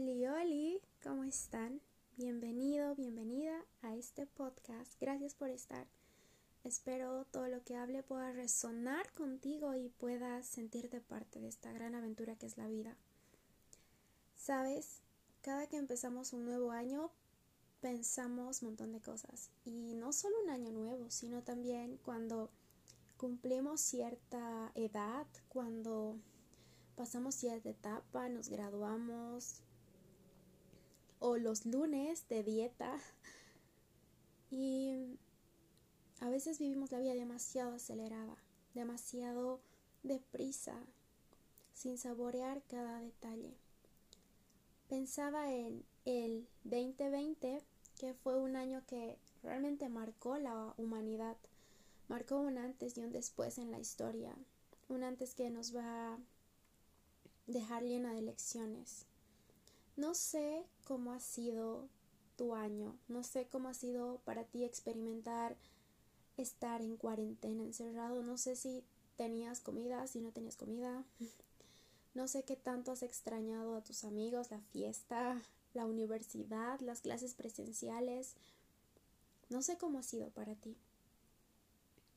Oli, oli, ¿cómo están? Bienvenido, bienvenida a este podcast. Gracias por estar. Espero todo lo que hable pueda resonar contigo y puedas sentirte parte de esta gran aventura que es la vida. Sabes, cada que empezamos un nuevo año pensamos un montón de cosas. Y no solo un año nuevo, sino también cuando cumplimos cierta edad, cuando pasamos cierta etapa, nos graduamos, o los lunes de dieta. Y a veces vivimos la vida demasiado acelerada, demasiado deprisa, sin saborear cada detalle. Pensaba en el 2020, que fue un año que realmente marcó la humanidad, marcó un antes y un después en la historia, un antes que nos va a dejar llena de lecciones. No sé cómo ha sido tu año, no sé cómo ha sido para ti experimentar estar en cuarentena, encerrado, no sé si tenías comida, si no tenías comida, no sé qué tanto has extrañado a tus amigos, la fiesta, la universidad, las clases presenciales, no sé cómo ha sido para ti.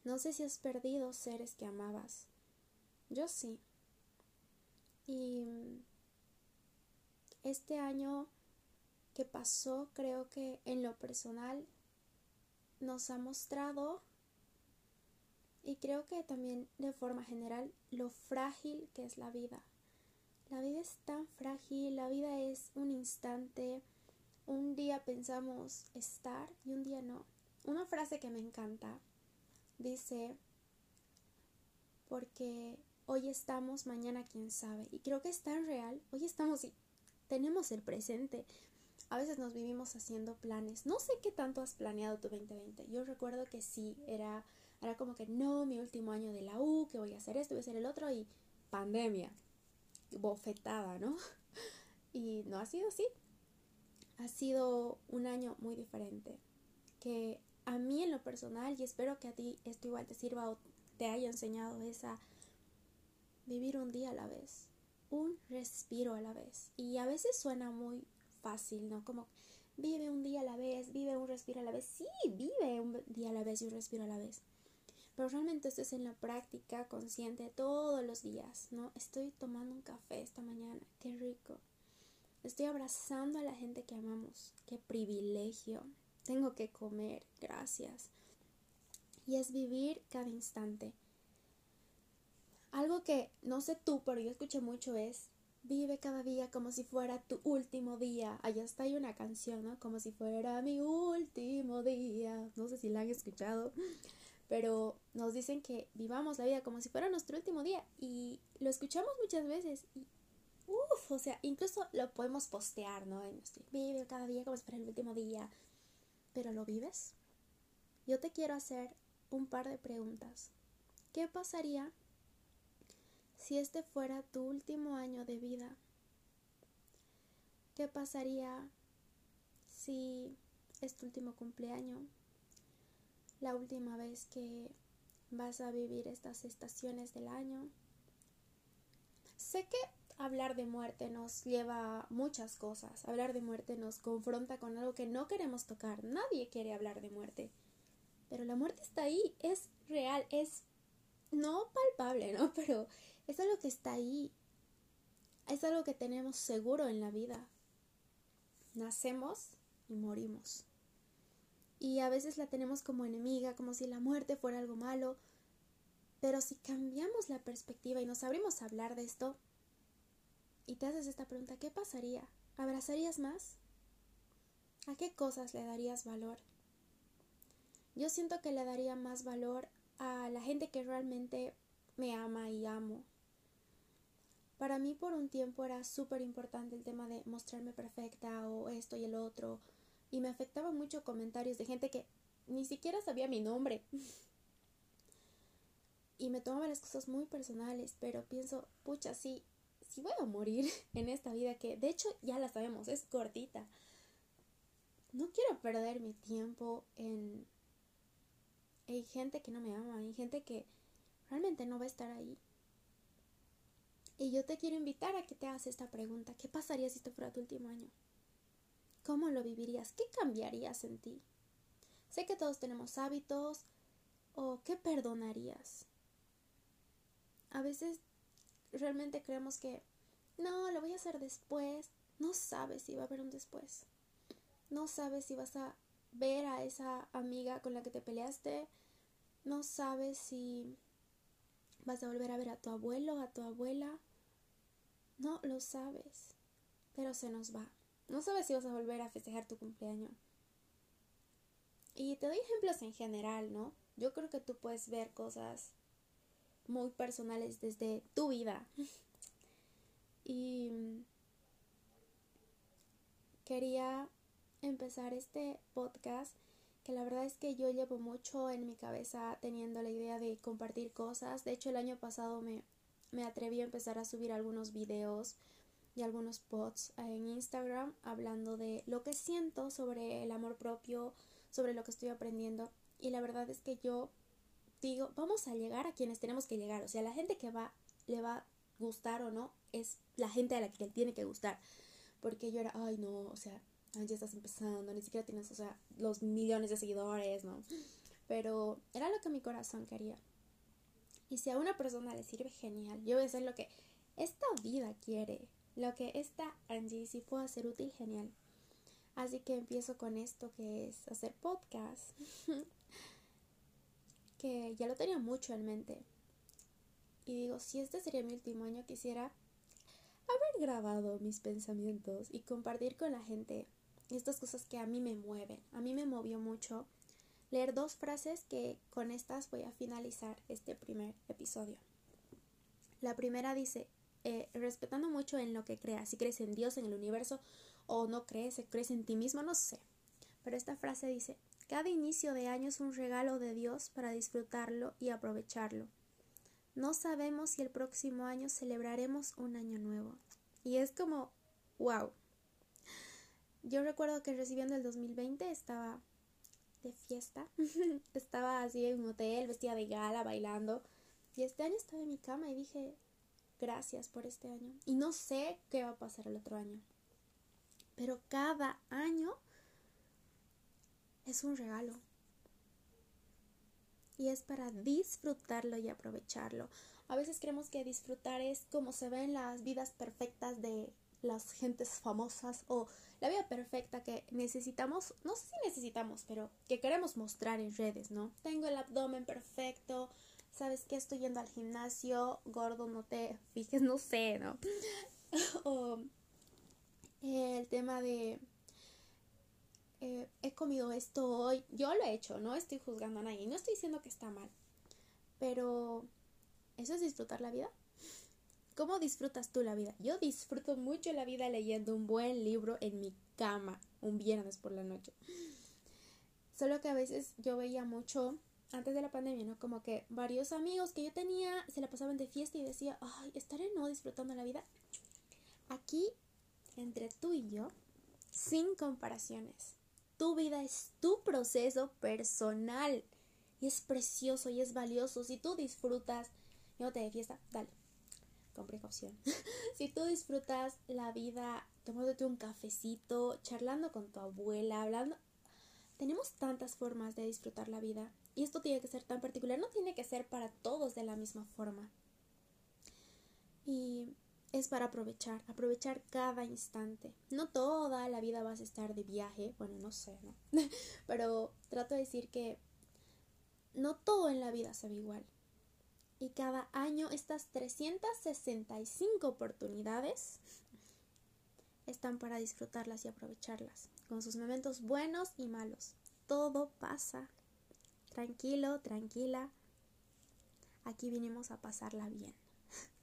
No sé si has perdido seres que amabas. Yo sí. Y este año que pasó creo que en lo personal nos ha mostrado y creo que también de forma general lo frágil que es la vida. La vida es tan frágil, la vida es un instante, un día pensamos estar y un día no. Una frase que me encanta dice, porque hoy estamos, mañana quién sabe. Y creo que es tan real, hoy estamos y tenemos el presente. A veces nos vivimos haciendo planes. No sé qué tanto has planeado tu 2020. Yo recuerdo que sí, era, era como que no, mi último año de la U, que voy a hacer esto, voy a hacer el otro y pandemia, bofetada, ¿no? Y no ha sido así. Ha sido un año muy diferente. Que a mí en lo personal, y espero que a ti esto igual te sirva o te haya enseñado, esa vivir un día a la vez un respiro a la vez. Y a veces suena muy fácil, ¿no? Como vive un día a la vez, vive un respiro a la vez. Sí, vive un día a la vez y un respiro a la vez. Pero realmente esto es en la práctica consciente todos los días, ¿no? Estoy tomando un café esta mañana, qué rico. Estoy abrazando a la gente que amamos, qué privilegio. Tengo que comer, gracias. Y es vivir cada instante. Algo que no sé tú, pero yo escuché mucho es vive cada día como si fuera tu último día. Allá está hay una canción, ¿no? Como si fuera mi último día. No sé si la han escuchado, pero nos dicen que vivamos la vida como si fuera nuestro último día y lo escuchamos muchas veces y uff, o sea, incluso lo podemos postear, ¿no? Vive cada día como si fuera el último día. Pero ¿lo vives? Yo te quiero hacer un par de preguntas. ¿Qué pasaría si este fuera tu último año de vida? ¿Qué pasaría si es tu último cumpleaños? La última vez que vas a vivir estas estaciones del año. Sé que hablar de muerte nos lleva a muchas cosas. Hablar de muerte nos confronta con algo que no queremos tocar. Nadie quiere hablar de muerte. Pero la muerte está ahí, es real, es no palpable, ¿no? Pero es algo que está ahí. Es algo que tenemos seguro en la vida. Nacemos y morimos. Y a veces la tenemos como enemiga, como si la muerte fuera algo malo. Pero si cambiamos la perspectiva y nos abrimos a hablar de esto, y te haces esta pregunta, ¿qué pasaría? ¿Abrazarías más? ¿A qué cosas le darías valor? Yo siento que le daría más valor a la gente que realmente me ama y amo. Para mí por un tiempo era súper importante el tema de mostrarme perfecta o esto y el otro. Y me afectaba mucho comentarios de gente que ni siquiera sabía mi nombre. y me tomaba las cosas muy personales, pero pienso, pucha, sí, sí voy a morir en esta vida que de hecho ya la sabemos, es cortita. No quiero perder mi tiempo en... Hay gente que no me ama, hay gente que realmente no va a estar ahí. Y yo te quiero invitar a que te hagas esta pregunta. ¿Qué pasaría si este fuera tu último año? ¿Cómo lo vivirías? ¿Qué cambiarías en ti? Sé que todos tenemos hábitos o qué perdonarías. A veces realmente creemos que no, lo voy a hacer después. No sabes si va a haber un después. No sabes si vas a ver a esa amiga con la que te peleaste. No sabes si vas a volver a ver a tu abuelo, a tu abuela. No lo sabes. Pero se nos va. No sabes si vas a volver a festejar tu cumpleaños. Y te doy ejemplos en general, ¿no? Yo creo que tú puedes ver cosas muy personales desde tu vida. y quería empezar este podcast que la verdad es que yo llevo mucho en mi cabeza teniendo la idea de compartir cosas. De hecho, el año pasado me, me atreví a empezar a subir algunos videos y algunos posts en Instagram hablando de lo que siento sobre el amor propio, sobre lo que estoy aprendiendo. Y la verdad es que yo digo, vamos a llegar a quienes tenemos que llegar. O sea, la gente que va, le va a gustar o no, es la gente a la que tiene que gustar. Porque yo era, ay no, o sea, ya estás empezando, ni siquiera tienes, o sea, los millones de seguidores, ¿no? Pero era lo que mi corazón quería. Y si a una persona le sirve genial, yo voy a hacer lo que esta vida quiere, lo que esta Angie si puedo hacer útil, genial. Así que empiezo con esto que es hacer podcast. que ya lo tenía mucho en mente. Y digo, si este sería mi último año, quisiera haber grabado mis pensamientos y compartir con la gente estas cosas que a mí me mueven. A mí me movió mucho leer dos frases que con estas voy a finalizar este primer episodio. La primera dice, eh, respetando mucho en lo que creas, si crees en Dios, en el universo, o no crees, crees en ti mismo, no sé. Pero esta frase dice, cada inicio de año es un regalo de Dios para disfrutarlo y aprovecharlo. No sabemos si el próximo año celebraremos un año nuevo. Y es como, wow. Yo recuerdo que recibiendo el 2020 estaba de fiesta, estaba así en un hotel, vestida de gala, bailando. Y este año estaba en mi cama y dije, gracias por este año. Y no sé qué va a pasar el otro año. Pero cada año es un regalo. Y es para disfrutarlo y aprovecharlo. A veces creemos que disfrutar es como se ve en las vidas perfectas de las gentes famosas o la vida perfecta que necesitamos, no sé si necesitamos, pero que queremos mostrar en redes, ¿no? Tengo el abdomen perfecto, sabes que estoy yendo al gimnasio, gordo, no te fijes, no sé, ¿no? o el tema de eh, he comido esto hoy, yo lo he hecho, no estoy juzgando a nadie, no estoy diciendo que está mal, pero ¿eso es disfrutar la vida? ¿Cómo disfrutas tú la vida? Yo disfruto mucho la vida leyendo un buen libro en mi cama un viernes por la noche. Solo que a veces yo veía mucho antes de la pandemia, ¿no? Como que varios amigos que yo tenía se la pasaban de fiesta y decía, ay, estaré no disfrutando la vida. Aquí, entre tú y yo, sin comparaciones. Tu vida es tu proceso personal y es precioso y es valioso. Si tú disfrutas, no te de fiesta, dale, con precaución. si tú disfrutas la vida tomándote un cafecito, charlando con tu abuela, hablando, tenemos tantas formas de disfrutar la vida y esto tiene que ser tan particular, no tiene que ser para todos de la misma forma. Y es para aprovechar, aprovechar cada instante. No toda la vida vas a estar de viaje, bueno, no sé, ¿no? Pero trato de decir que no todo en la vida se ve igual. Y cada año estas 365 oportunidades están para disfrutarlas y aprovecharlas, con sus momentos buenos y malos. Todo pasa. Tranquilo, tranquila. Aquí vinimos a pasarla bien,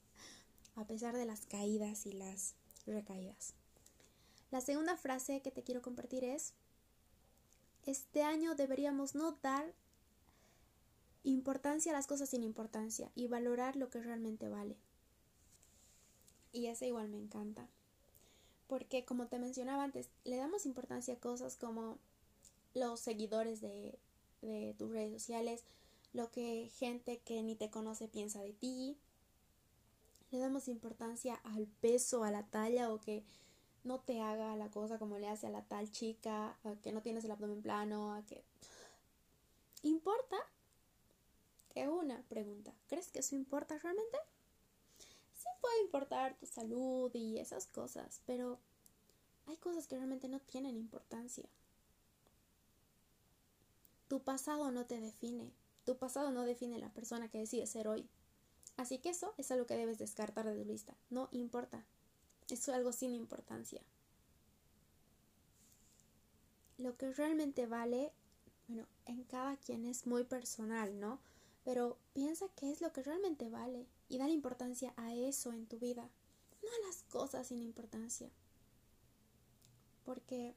a pesar de las caídas y las recaídas. La segunda frase que te quiero compartir es, este año deberíamos no dar importancia a las cosas sin importancia y valorar lo que realmente vale. Y esa igual me encanta. Porque como te mencionaba antes, le damos importancia a cosas como los seguidores de, de tus redes sociales, lo que gente que ni te conoce piensa de ti, le damos importancia al peso, a la talla o que no te haga la cosa como le hace a la tal chica, a que no tienes el abdomen plano, a que... ¿Importa? Que una pregunta, ¿crees que eso importa realmente? Sí puede importar tu salud y esas cosas, pero hay cosas que realmente no tienen importancia. Tu pasado no te define, tu pasado no define la persona que decides ser hoy. Así que eso es algo que debes descartar de tu lista. No importa. Es algo sin importancia. Lo que realmente vale, bueno, en cada quien es muy personal, ¿no? Pero piensa qué es lo que realmente vale y dale importancia a eso en tu vida, no a las cosas sin importancia. Porque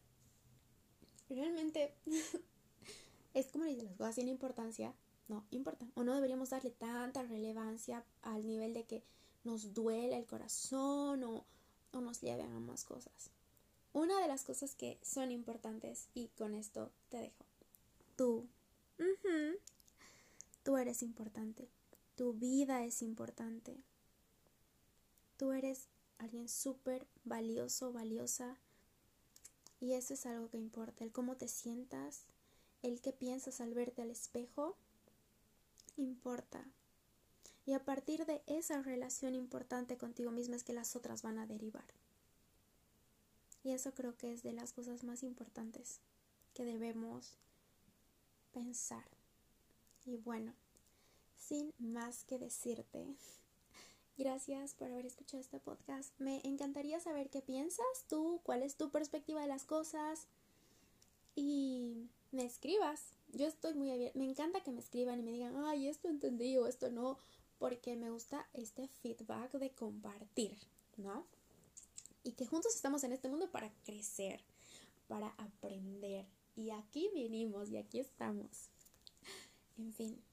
realmente es como dice las cosas sin importancia no importa o no deberíamos darle tanta relevancia al nivel de que nos duele el corazón o, nos lleven a más cosas. Una de las cosas que son importantes y con esto te dejo. Tú. Eres importante. Tu vida es importante. Tú eres alguien súper valioso, valiosa. Y eso es algo que importa. El cómo te sientas, el qué piensas al verte al espejo importa. Y a partir de esa relación importante contigo misma es que las otras van a derivar. Y eso creo que es de las cosas más importantes que debemos pensar. Y bueno, sin más que decirte, gracias por haber escuchado este podcast. Me encantaría saber qué piensas tú, cuál es tu perspectiva de las cosas y me escribas yo estoy muy abierta. Me encanta que me escriban y me digan, ay, esto entendí o esto no, porque me gusta este feedback de compartir, ¿no? Y que juntos estamos en este mundo para crecer, para aprender. Y aquí venimos y aquí estamos. En fin.